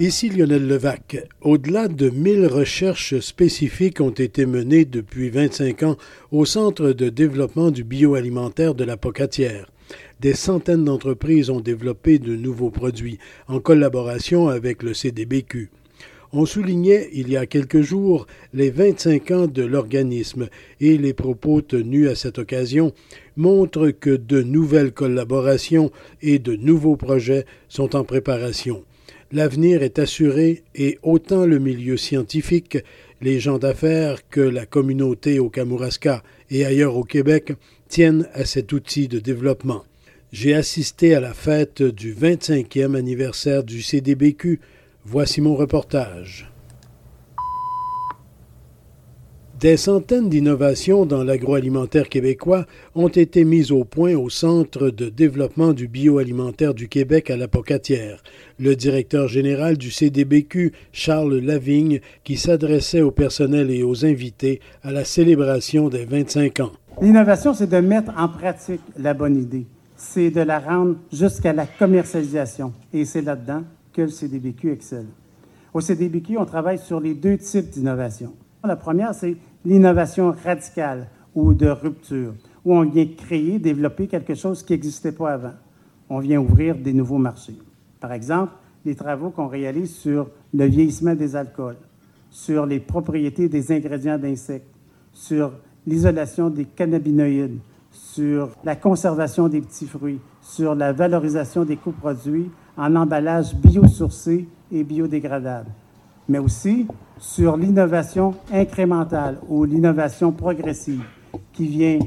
Ici Lionel Levac. Au-delà de 1000 recherches spécifiques ont été menées depuis 25 ans au Centre de développement du bioalimentaire de la Pocatière. Des centaines d'entreprises ont développé de nouveaux produits en collaboration avec le CDBQ. On soulignait il y a quelques jours les 25 ans de l'organisme et les propos tenus à cette occasion montrent que de nouvelles collaborations et de nouveaux projets sont en préparation l'avenir est assuré et autant le milieu scientifique, les gens d'affaires que la communauté au Kamouraska et ailleurs au Québec tiennent à cet outil de développement. J'ai assisté à la fête du 25e anniversaire du CDBQ. Voici mon reportage. Des centaines d'innovations dans l'agroalimentaire québécois ont été mises au point au Centre de développement du bioalimentaire du Québec à la Pocatière. Le directeur général du CDBQ, Charles Lavigne, qui s'adressait au personnel et aux invités à la célébration des 25 ans. L'innovation, c'est de mettre en pratique la bonne idée. C'est de la rendre jusqu'à la commercialisation. Et c'est là-dedans que le CDBQ excelle. Au CDBQ, on travaille sur les deux types d'innovation. La première, c'est l'innovation radicale ou de rupture, où on vient créer, développer quelque chose qui n'existait pas avant. On vient ouvrir des nouveaux marchés. Par exemple, les travaux qu'on réalise sur le vieillissement des alcools, sur les propriétés des ingrédients d'insectes, sur l'isolation des cannabinoïdes, sur la conservation des petits fruits, sur la valorisation des coproduits en emballage biosourcé et biodégradable mais aussi sur l'innovation incrémentale ou l'innovation progressive qui vient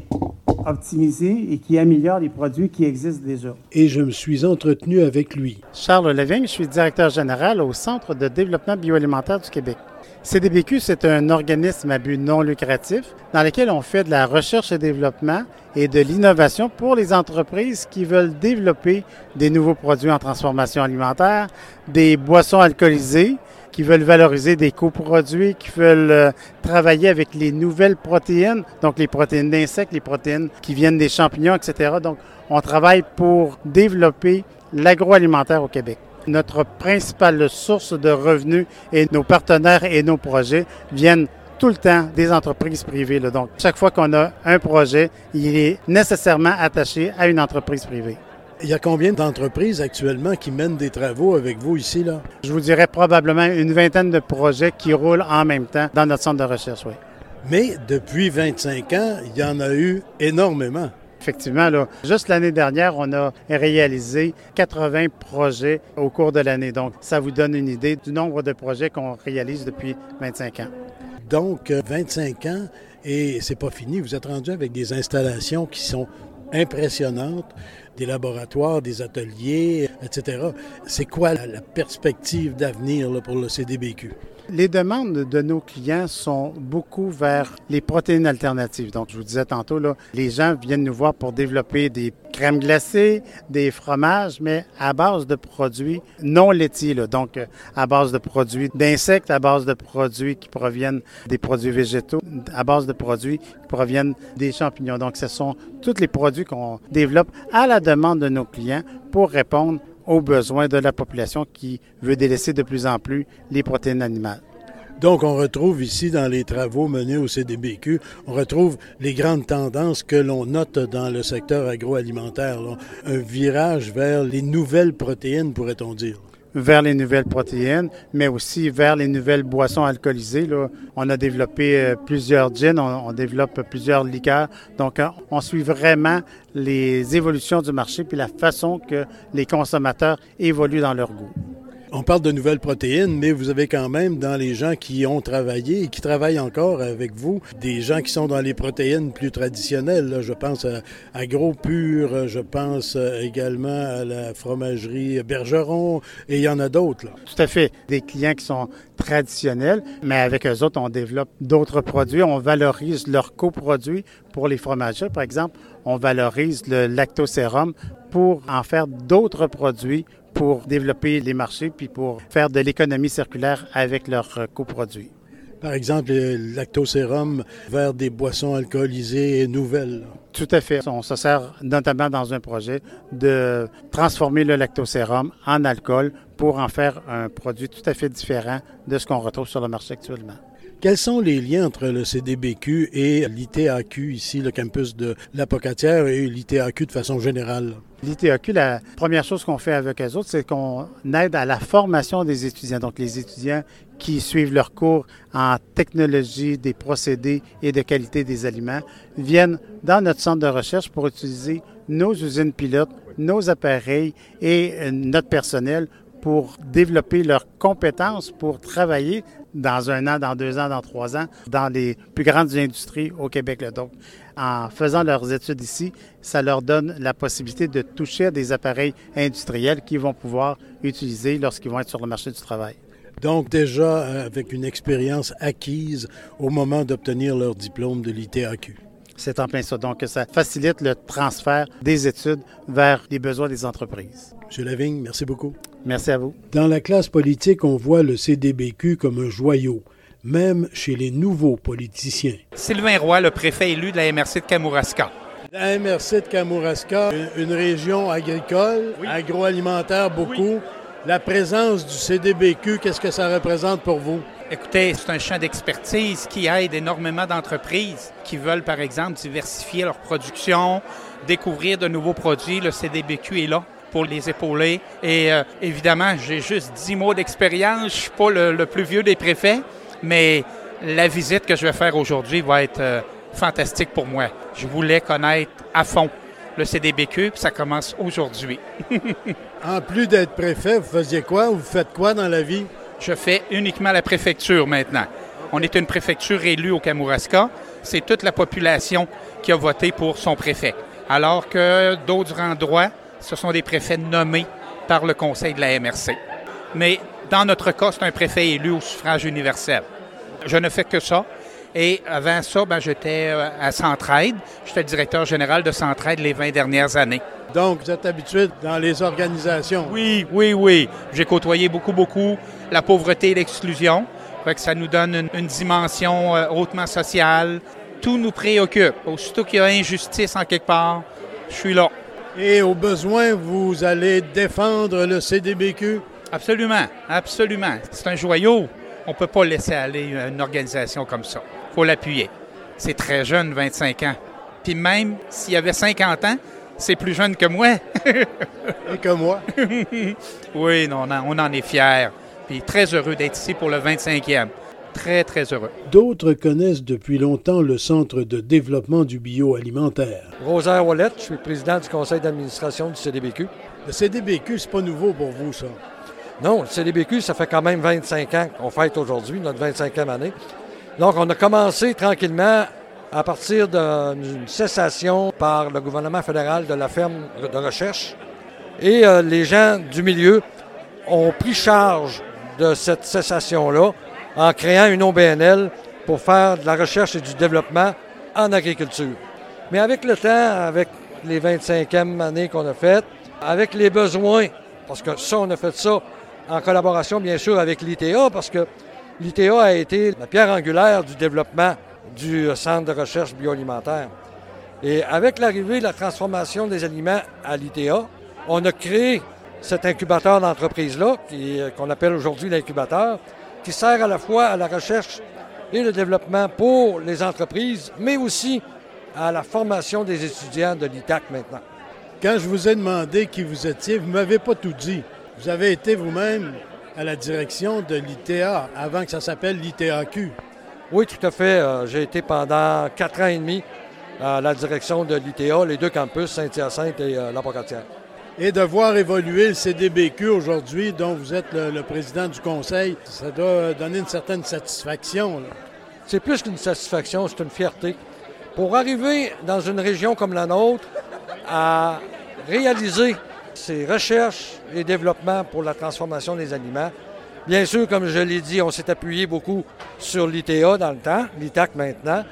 optimiser et qui améliore les produits qui existent déjà. Et je me suis entretenu avec lui. Charles Levigne, je suis directeur général au Centre de développement bioalimentaire du Québec. CDBQ, c'est un organisme à but non lucratif dans lequel on fait de la recherche et développement et de l'innovation pour les entreprises qui veulent développer des nouveaux produits en transformation alimentaire, des boissons alcoolisées, qui veulent valoriser des coproduits, qui veulent euh, travailler avec les nouvelles protéines, donc les protéines d'insectes, les protéines qui viennent des champignons, etc. Donc, on travaille pour développer l'agroalimentaire au Québec. Notre principale source de revenus et nos partenaires et nos projets viennent tout le temps des entreprises privées. Donc, chaque fois qu'on a un projet, il est nécessairement attaché à une entreprise privée. Il y a combien d'entreprises actuellement qui mènent des travaux avec vous ici? Là? Je vous dirais probablement une vingtaine de projets qui roulent en même temps dans notre centre de recherche, oui. Mais depuis 25 ans, il y en a eu énormément. Effectivement, là, juste l'année dernière, on a réalisé 80 projets au cours de l'année. Donc, ça vous donne une idée du nombre de projets qu'on réalise depuis 25 ans. Donc, 25 euh, ans, et c'est pas fini. Vous êtes rendu avec des installations qui sont impressionnantes des laboratoires, des ateliers, etc. C'est quoi la, perspective d'avenir pour le CDBQ? Les demandes de nos clients sont beaucoup vers les protéines alternatives. Donc, je vous disais tantôt, là, les gens viennent nous voir pour développer des crèmes glacées, des fromages, mais à base de produits non laitiers. Donc, à base de produits d'insectes, à base de produits qui proviennent des produits végétaux, à base de produits qui proviennent des champignons. Donc, ce sont tous les produits qu'on développe à la demande de nos clients pour répondre aux besoins de la population qui veut délaisser de plus en plus les protéines animales. Donc, on retrouve ici, dans les travaux menés au CDBQ, on retrouve les grandes tendances que l'on note dans le secteur agroalimentaire. Un virage vers les nouvelles protéines, pourrait-on dire vers les nouvelles protéines, mais aussi vers les nouvelles boissons alcoolisées. On a développé euh, plusieurs gins, on, développe plusieurs liqueurs. Donc, euh, on suit vraiment les évolutions du marché puis la façon que les consommateurs évoluent dans leur goût. On parle de nouvelles protéines, mais vous avez quand même dans les gens qui ont travaillé et qui travaillent encore avec vous, des gens qui sont dans les protéines plus traditionnelles. Je pense à, à Gros Pur, je pense également à la fromagerie Bergeron, et il y en a d'autres. Tout à fait. Des clients qui sont traditionnels, mais avec eux autres, on développe d'autres produits. On valorise leurs coproduits pour les fromagers. Par exemple, on valorise le lactosérum pour en faire d'autres produits pour développer les marchés puis pour faire de l'économie circulaire avec leurs euh, coproduits. Par exemple, le lactosérum vers des boissons alcoolisées et nouvelles. Tout à fait. On se sert notamment dans un projet de transformer le lactosérum en alcool pour en faire un produit tout à fait différent de ce qu'on retrouve sur le marché actuellement. Quels sont les liens entre le CDBQ et l'ITAQ, ici, le campus de la Pocatière, et l'ITAQ de façon générale? L'ITAQ, la première chose qu'on fait avec eux autres, c'est qu'on aide à la formation des étudiants. Donc, les étudiants qui suivent leurs cours en technologie des procédés et de qualité des aliments viennent dans notre centre de recherche pour utiliser nos usines pilotes, nos appareils et euh, notre personnel pour développer leurs compétences pour travailler dans un an, dans deux ans, dans trois ans, dans les plus grandes industries au Québec. Donc, en faisant leurs études ici, ça leur donne la possibilité de toucher à des appareils industriels qu'ils vont pouvoir utiliser lorsqu'ils vont être sur le marché du travail. Donc déjà euh, avec une expérience acquise au moment d'obtenir leur diplôme de l'ITAQ. C'est en plein ça. Donc, ça facilite le transfert des études vers les besoins des entreprises. Monsieur Lavigne, merci beaucoup. Merci à vous. Dans la classe politique, on voit le CDBQ comme un joyau, même chez les nouveaux politiciens. Sylvain Roy, le préfet élu de la MRC de Kamouraska. La MRC de Kamouraska, une région agricole, agroalimentaire beaucoup. La présence du CDBQ, qu'est-ce que ça représente pour vous? Écoutez, c'est un champ d'expertise qui aide énormément d'entreprises qui veulent, par exemple, diversifier leur production, découvrir de nouveaux produits. Le CDBQ est là pour les épauler. Et euh, évidemment, j'ai juste 10 mois d'expérience. Je ne suis pas le, plus vieux des préfets, mais la visite que je vais faire aujourd'hui va être euh, fantastique pour moi. Je voulais connaître à fond le CDBQ, puis ça commence aujourd'hui. en plus d'être préfet, vous faisiez quoi? Vous faites quoi dans la vie? Je fais uniquement la préfecture maintenant. On est une préfecture élue au Kamouraska. C'est toute la population qui a voté pour son préfet. Alors que d'autres endroits, ce sont des préfets nommés par le conseil de la MRC. Mais dans notre cas, c'est un préfet élu au suffrage universel. Je ne fais que ça. Et avant ça, ben, j'étais euh, à Centraide. J'étais directeur général de Centraide les 20 dernières années. Donc, vous êtes habitué dans les organisations? Oui, oui, oui. J'ai côtoyé beaucoup, beaucoup la pauvreté et l'exclusion. ça nous donne une, dimension euh, hautement sociale. Tout nous préoccupe. Aussitôt qu'il y a injustice en quelque part, je suis là. Et au besoin, vous allez défendre le CDBQ? Absolument, absolument. C'est un joyau. On ne peut pas laisser aller une organisation comme ça. Faut l'appuyer. C'est très jeune, 25 ans. Puis même s'il y avait 50 ans, c'est plus jeune que moi. Et que moi. oui, non, on en est fiers. Puis très heureux d'être ici pour le 25e. Très, très heureux. D'autres connaissent depuis longtemps le Centre de développement du bioalimentaire. Rosaire Wallet, je suis président du conseil d'administration du CDBQ. Le CDBQ, c'est pas nouveau pour vous, ça? Non, le CDBQ, ça fait quand même 25 ans qu'on fête aujourd'hui, notre 25e année. Donc, on a commencé tranquillement à partir d'une cessation par le gouvernement fédéral de la ferme de recherche. Et euh, les gens du milieu ont pris charge de cette cessation-là en créant une OBNL pour faire de la recherche et du développement en agriculture. Mais avec le temps, avec les 25e années qu'on a faites, avec les besoins, parce que ça, on a fait ça en collaboration bien sûr avec l'ITA, parce que l'ITA a été la pierre angulaire du développement du Centre de recherche bioalimentaire. Et avec l'arrivée de la transformation des aliments à l'ITA, on a créé cet incubateur d'entreprise-là, euh, qu'on appelle aujourd'hui l'incubateur, qui sert à la fois à la recherche et le développement pour les entreprises, mais aussi à la formation des étudiants de l'ITAC maintenant. Quand je vous ai demandé qui vous étiez, vous ne m'avez pas tout dit. Vous avez été vous-même à la direction de l'ITA avant que ça s'appelle l'ITAQ. Oui, tout à fait. Euh, j'ai été pendant quatre ans et demi à la direction de l'ITA, les deux campus, Saint-Hyacinthe et euh, La Et de voir évoluer le CDBQ aujourd'hui, dont vous êtes le, président du conseil, ça doit donner une certaine satisfaction. C'est plus qu'une satisfaction, c'est une fierté. Pour arriver dans une région comme la nôtre à réaliser ces recherches et développements pour la transformation des aliments, bien sûr, comme je l'ai dit, on s'est appuyé beaucoup sur l'ITA dans le temps, l'ITAC maintenant,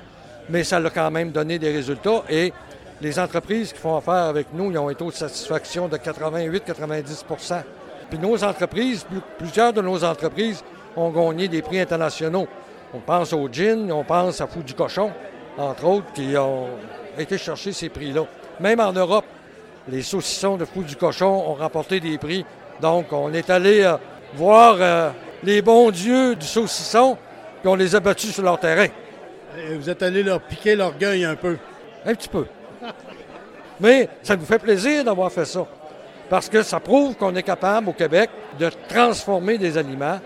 mais ça a quand même donné des résultats et les entreprises qui font affaire avec nous, ils ont un taux de satisfaction de 88-90% Puis nos entreprises, plusieurs de nos entreprises ont gagné des prix internationaux. On pense au gin, on pense à Fou du Cochon, entre autres, qui ont été chercher ces prix-là. Même en Europe, les saucissons de Fou du Cochon ont remporté des prix. Donc, on est allé euh, voir euh, les bons dieux du saucisson, puis on les a battus sur leur terrain. vous êtes allé leur piquer l'orgueil un peu. Un petit peu. Mais ça nous fait plaisir d'avoir fait ça. Parce que ça prouve qu'on est capable au Québec de transformer des aliments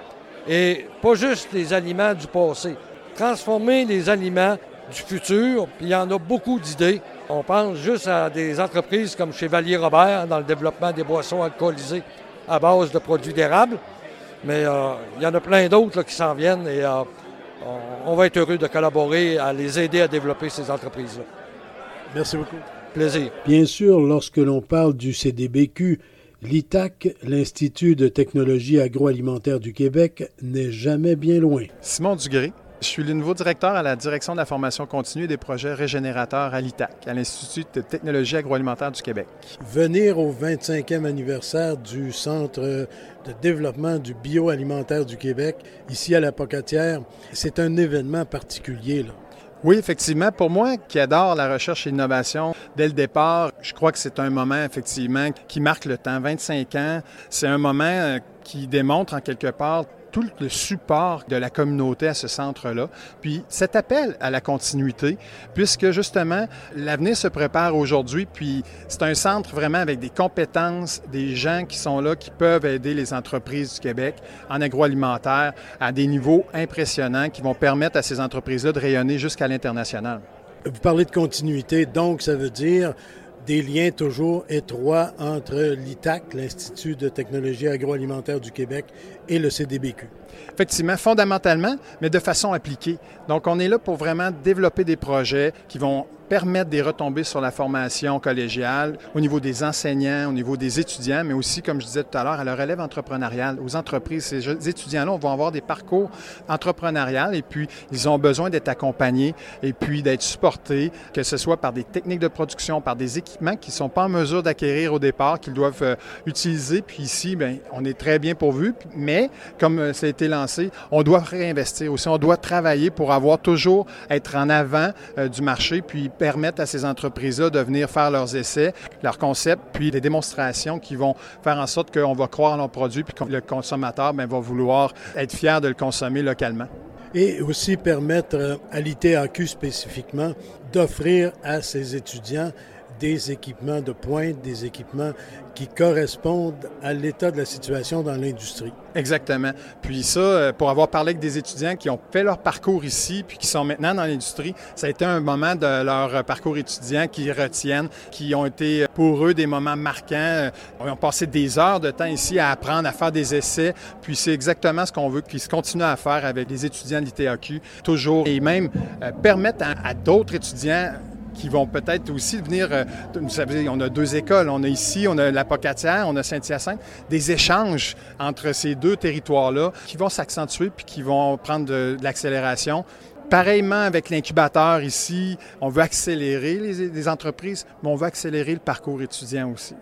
et pas juste les aliments du passé. Transformer les aliments du futur, puis il y en a beaucoup d'idées. On pense juste à des entreprises comme Chevalier Robert dans le développement des boissons alcoolisées à base de produits d'érables. Mais euh, il y en a plein d'autres qui s'en viennent et euh, on va être heureux de collaborer, à les aider à développer ces entreprises-là. Merci beaucoup. Plaisir. Bien sûr, lorsque l'on parle du CDBQ, l'ITAC, l'Institut de technologie agroalimentaire du Québec, n'est jamais bien loin. Simon Dugré, je suis le nouveau directeur à la direction de la formation continue et des projets régénérateurs à l'ITAC, à l'Institut de technologie agroalimentaire du Québec. Venir au 25e anniversaire du Centre de développement du bioalimentaire du Québec, ici à la Pocatière, c'est un événement particulier. Là. Oui, effectivement. Pour moi, qui adore la recherche et l'innovation, dès le départ, je crois que c'est un moment, effectivement, qui marque le temps. 25 ans, c'est un moment euh, qui démontre en quelque part tout le support de la communauté à ce centre-là. Puis cet appel à la continuité, puisque justement, l'avenir se prépare aujourd'hui, puis c'est un centre vraiment avec des compétences, des gens qui sont là, qui peuvent aider les entreprises du Québec en agroalimentaire à des niveaux impressionnants qui vont permettre à ces entreprises-là de rayonner jusqu'à l'international. Vous parlez de continuité, donc ça veut dire des liens toujours étroits entre l'ITAC, l'Institut de technologie agroalimentaire du Québec, et le CDBQ. Effectivement, fondamentalement, mais de façon appliquée. Donc, on est là pour vraiment développer des projets qui vont permettre des retombées sur la formation collégiale au niveau des enseignants, au niveau des étudiants, mais aussi, comme je disais tout à l'heure, à leur relève entrepreneuriale, aux entreprises. Ces étudiants-là vont avoir des parcours entrepreneuriaux et puis ils ont besoin d'être accompagnés et puis d'être supportés, que ce soit par des techniques de production, par des équipements qu'ils ne sont pas en mesure d'acquérir au départ, qu'ils doivent euh, utiliser. Puis ici, bien, on est très bien pourvu, mais comme euh, ça a été lancé, on doit réinvestir aussi, on doit travailler pour avoir toujours être en avant euh, du marché, puis permettre à ces entreprises-là de venir faire leurs essais, leurs concepts, puis des démonstrations qui vont faire en sorte qu'on va croire en leurs produits, puis que le consommateur bien, va vouloir être fier de le consommer localement. Et aussi permettre à l'ITAQ spécifiquement d'offrir à ses étudiants des équipements de pointe, des équipements qui correspondent à l'état de la situation dans l'industrie. Exactement. Puis ça, euh, pour avoir parlé avec des étudiants qui ont fait leur parcours ici, puis qui sont maintenant dans l'industrie, ça a été un moment de leur parcours étudiant qui retiennent, qui ont été pour eux des moments marquants. Euh, ils ont passé des heures de temps ici à apprendre, à faire des essais, puis c'est exactement ce qu'on veut qu'ils continuent à faire avec les étudiants de l'ITAQ, toujours, et même euh, permettre à d'autres étudiants qui vont peut-être aussi venir. Euh, vous savez, on a deux écoles. On a ici, on a la Pocatière, on a Saint-Hyacinthe. Des échanges entre ces deux territoires-là qui vont s'accentuer puis qui vont prendre de, l'accélération. Pareillement avec l'incubateur ici, on veut accélérer les, entreprises, mais on veut accélérer le parcours étudiant aussi.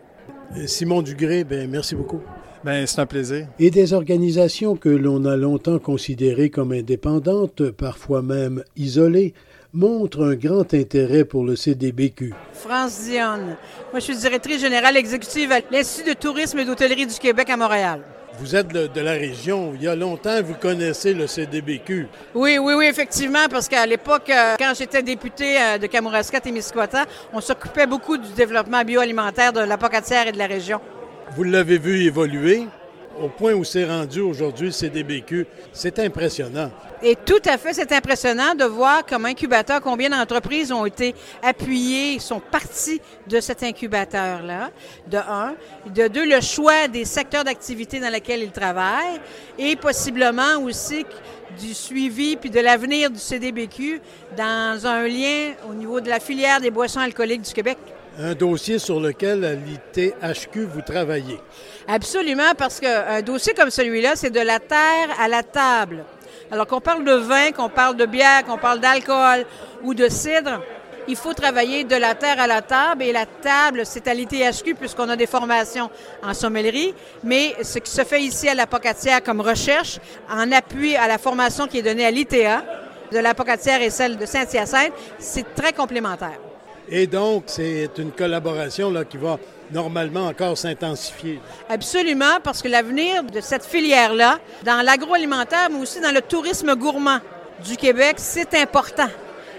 Euh, Simon Dugré, ben merci beaucoup. Ben, c'est un plaisir. Et des organisations que l'on a longtemps considérées comme indépendantes, parfois même isolées, montre un grand intérêt pour le CDBQ. France Dionne. Moi, je suis directrice générale exécutive à l'Institut de tourisme et d'hôtellerie du Québec à Montréal. Vous êtes de, la région. Il y a longtemps, vous connaissez le CDBQ. Oui, oui, oui, effectivement, parce qu'à l'époque, euh, quand j'étais député euh, de Kamouraska et on s'occupait beaucoup du développement bioalimentaire de la Pocatière et de la région. Vous l'avez vu évoluer? Au point où c'est rendu aujourd'hui le CDBQ, c'est impressionnant. Et tout à fait, c'est impressionnant de voir comme incubateur combien d'entreprises ont été appuyées, sont parties de cet incubateur-là, de un. De deux, le choix des secteurs d'activité dans lesquels ils travaillent et possiblement aussi du suivi puis de l'avenir du CDBQ dans un lien au niveau de la filière des boissons alcooliques du Québec. Un dossier sur lequel à l'ITHQ vous travaillez. Absolument, parce qu'un dossier comme celui-là, c'est de la terre à la table. Alors qu'on parle de vin, qu'on parle de bière, qu'on parle d'alcool ou de cidre, il faut travailler de la terre à la table. Et la table, c'est à l'ITHQ puisqu'on a des formations en sommellerie. Mais ce qui se fait ici à la Pocatière comme recherche, en appui à la formation qui est donnée à l'ITA, de la Pocatière et celle de Saint-Hyacinthe, c'est très complémentaire. Et donc, c'est une collaboration là, qui va normalement encore s'intensifier. Absolument, parce que l'avenir de cette filière-là, dans l'agroalimentaire, mais aussi dans le tourisme gourmand du Québec, c'est important.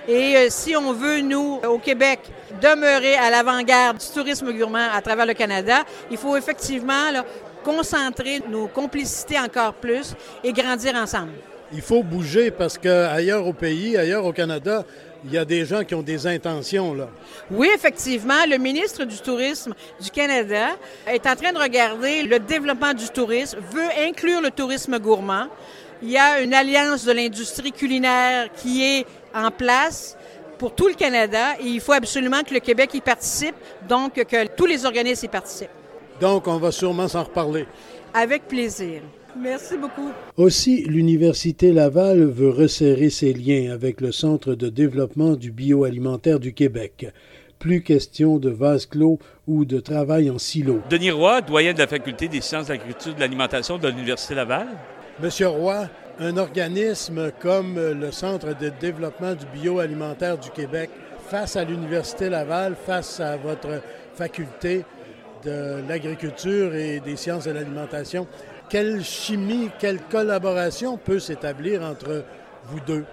Et euh, si on veut, nous, au Québec, demeurer à l'avant-garde du tourisme gourmand à travers le Canada, il faut effectivement concentrer nos complicités encore plus et grandir ensemble. Il faut bouger parce qu'ailleurs au pays, ailleurs au Canada, il y a des gens qui ont des intentions, là. Oui, effectivement. Le ministre du Tourisme du Canada est en train de regarder le développement du tourisme, veut inclure le tourisme gourmand. Il y a une alliance de l'industrie culinaire qui est en place pour tout le Canada et il faut absolument que le Québec y participe, donc que tous les organismes y participent. Donc, on va sûrement s'en reparler. Avec plaisir. Merci beaucoup. Aussi, l'Université Laval veut resserrer ses liens avec le Centre de développement du bioalimentaire du Québec. Plus question de vase clos ou de travail en silo. Denis Roy, doyen de la Faculté des sciences de l'agriculture et de l'alimentation de l'Université Laval. Monsieur Roy, un organisme comme le Centre de développement du bioalimentaire du Québec, face à l'Université Laval, face à votre faculté de l'agriculture et des sciences de l'alimentation, quelle chimie, quelle collaboration peut s'établir entre vous deux?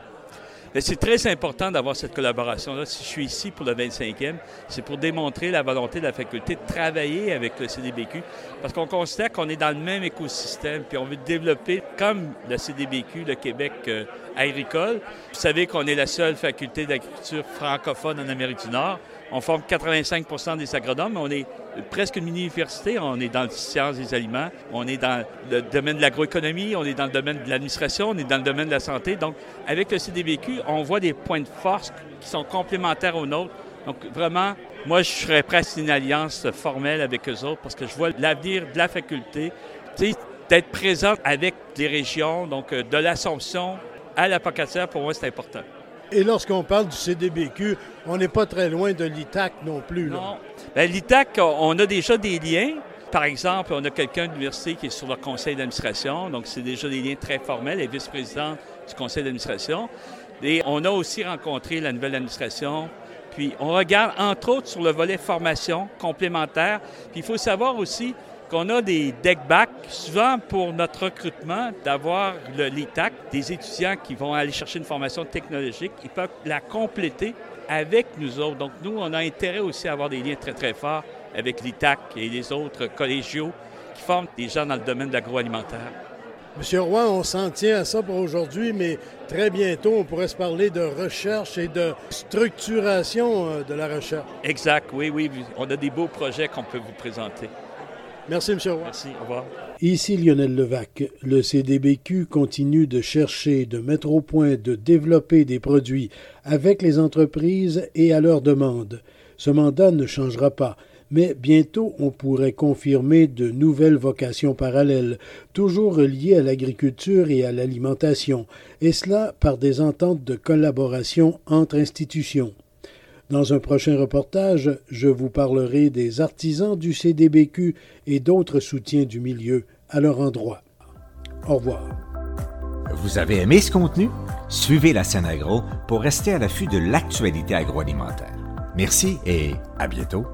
C'est très important d'avoir cette collaboration-là. Si je suis ici pour le 25e, c'est pour démontrer la volonté de la faculté de travailler avec le CDBQ parce qu'on considère qu'on est dans le même écosystème puis on veut développer comme le CDBQ, le Québec euh, agricole. Vous savez qu'on est la seule faculté d'agriculture francophone en Amérique du Nord. On forme 85% des agronomes, on est presque une mini-université. On est dans le sciences des aliments, on est dans le domaine de l'agroéconomie, on est dans le domaine de l'administration, on est dans le domaine de la santé. Donc, avec le CDBQ, on voit des points de force qui sont complémentaires aux nôtres. Donc, vraiment, moi, je serais presque une alliance formelle avec eux autres parce que je vois l'avenir de la faculté, d'être présente avec les régions, donc euh, de l'Assomption à la Pocatière, pour moi, c'est important. Et lorsqu'on parle du CDBQ, on n'est pas très loin de l'ITAC non plus. Non. Ben, L'ITAC, on a déjà des liens. Par exemple, on a quelqu'un de l'université qui est sur le conseil d'administration, donc c'est déjà des liens très formels, elle est vice-présidente du conseil d'administration. Et on a aussi rencontré la nouvelle administration. Puis on regarde entre autres sur le volet formation complémentaire. Puis il faut savoir aussi qu'on a des deck back, souvent pour notre recrutement, d'avoir l'ITAC, des étudiants qui vont aller chercher une formation technologique, ils peuvent la compléter avec nous autres. Donc, nous, on a intérêt aussi à avoir des liens très, très forts avec l'ITAC et les autres collégiaux qui forment des gens dans le domaine de l'agroalimentaire. Monsieur Roy, on s'en tient à ça pour aujourd'hui, mais très bientôt, on pourrait se parler de recherche et de structuration euh, de la recherche. Exact, oui, oui. On a des beaux projets qu'on peut vous présenter. Merci, M. Roy. Merci, au revoir. Ici Lionel Levac. Le CDBQ continue de chercher, de mettre au point, de développer des produits avec les entreprises et à leur demande. Ce mandat ne changera pas, mais bientôt on pourrait confirmer de nouvelles vocations parallèles, toujours reliées à l'agriculture et à l'alimentation, et cela par des ententes de collaboration entre institutions. Dans un prochain reportage, je vous parlerai des artisans du CDBQ et d'autres soutiens du milieu à leur endroit. Au revoir. Vous avez aimé ce contenu? Suivez la scène agro pour rester à l'affût de l'actualité agroalimentaire. Merci et à bientôt.